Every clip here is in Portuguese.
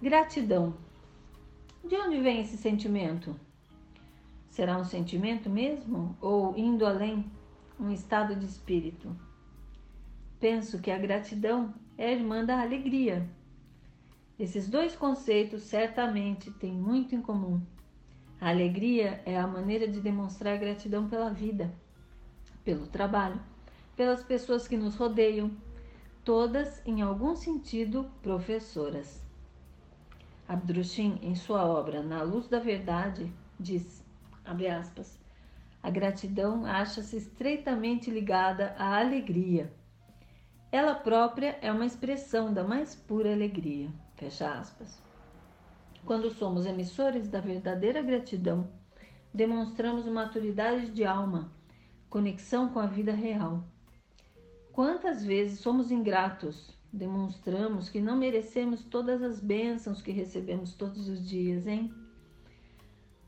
Gratidão. De onde vem esse sentimento? Será um sentimento mesmo? Ou, indo além, um estado de espírito? Penso que a gratidão é a irmã da alegria. Esses dois conceitos certamente têm muito em comum. A alegria é a maneira de demonstrar gratidão pela vida, pelo trabalho, pelas pessoas que nos rodeiam, todas, em algum sentido, professoras. Abdrushim, em sua obra Na Luz da Verdade, diz, aspas, a gratidão acha-se estreitamente ligada à alegria. Ela própria é uma expressão da mais pura alegria. Fecha aspas. Quando somos emissores da verdadeira gratidão, demonstramos maturidade de alma, conexão com a vida real. Quantas vezes somos ingratos Demonstramos que não merecemos todas as bênçãos que recebemos todos os dias, hein?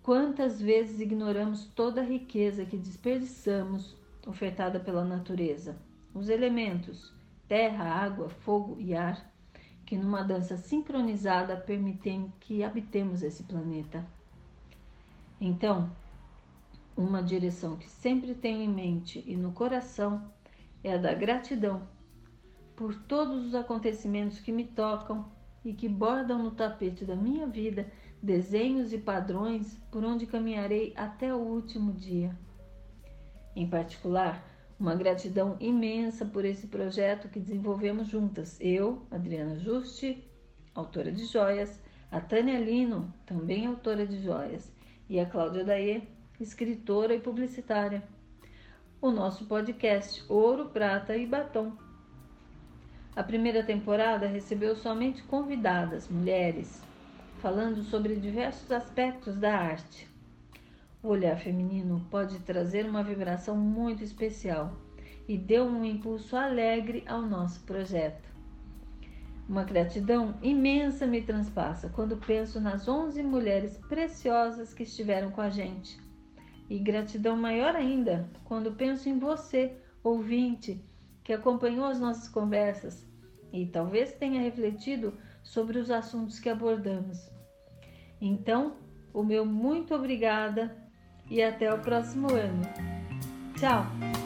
Quantas vezes ignoramos toda a riqueza que desperdiçamos ofertada pela natureza? Os elementos, terra, água, fogo e ar, que numa dança sincronizada permitem que habitemos esse planeta. Então, uma direção que sempre tenho em mente e no coração é a da gratidão por todos os acontecimentos que me tocam e que bordam no tapete da minha vida desenhos e padrões por onde caminharei até o último dia. Em particular, uma gratidão imensa por esse projeto que desenvolvemos juntas. Eu, Adriana Juste, autora de joias, a Tânia Lino, também autora de joias, e a Cláudia Daê, escritora e publicitária. O nosso podcast Ouro, Prata e Batom a primeira temporada recebeu somente convidadas, mulheres, falando sobre diversos aspectos da arte. O olhar feminino pode trazer uma vibração muito especial e deu um impulso alegre ao nosso projeto. Uma gratidão imensa me transpassa quando penso nas 11 mulheres preciosas que estiveram com a gente. E gratidão maior ainda quando penso em você, ouvinte, que acompanhou as nossas conversas e talvez tenha refletido sobre os assuntos que abordamos. Então, o meu muito obrigada e até o próximo ano. Tchau!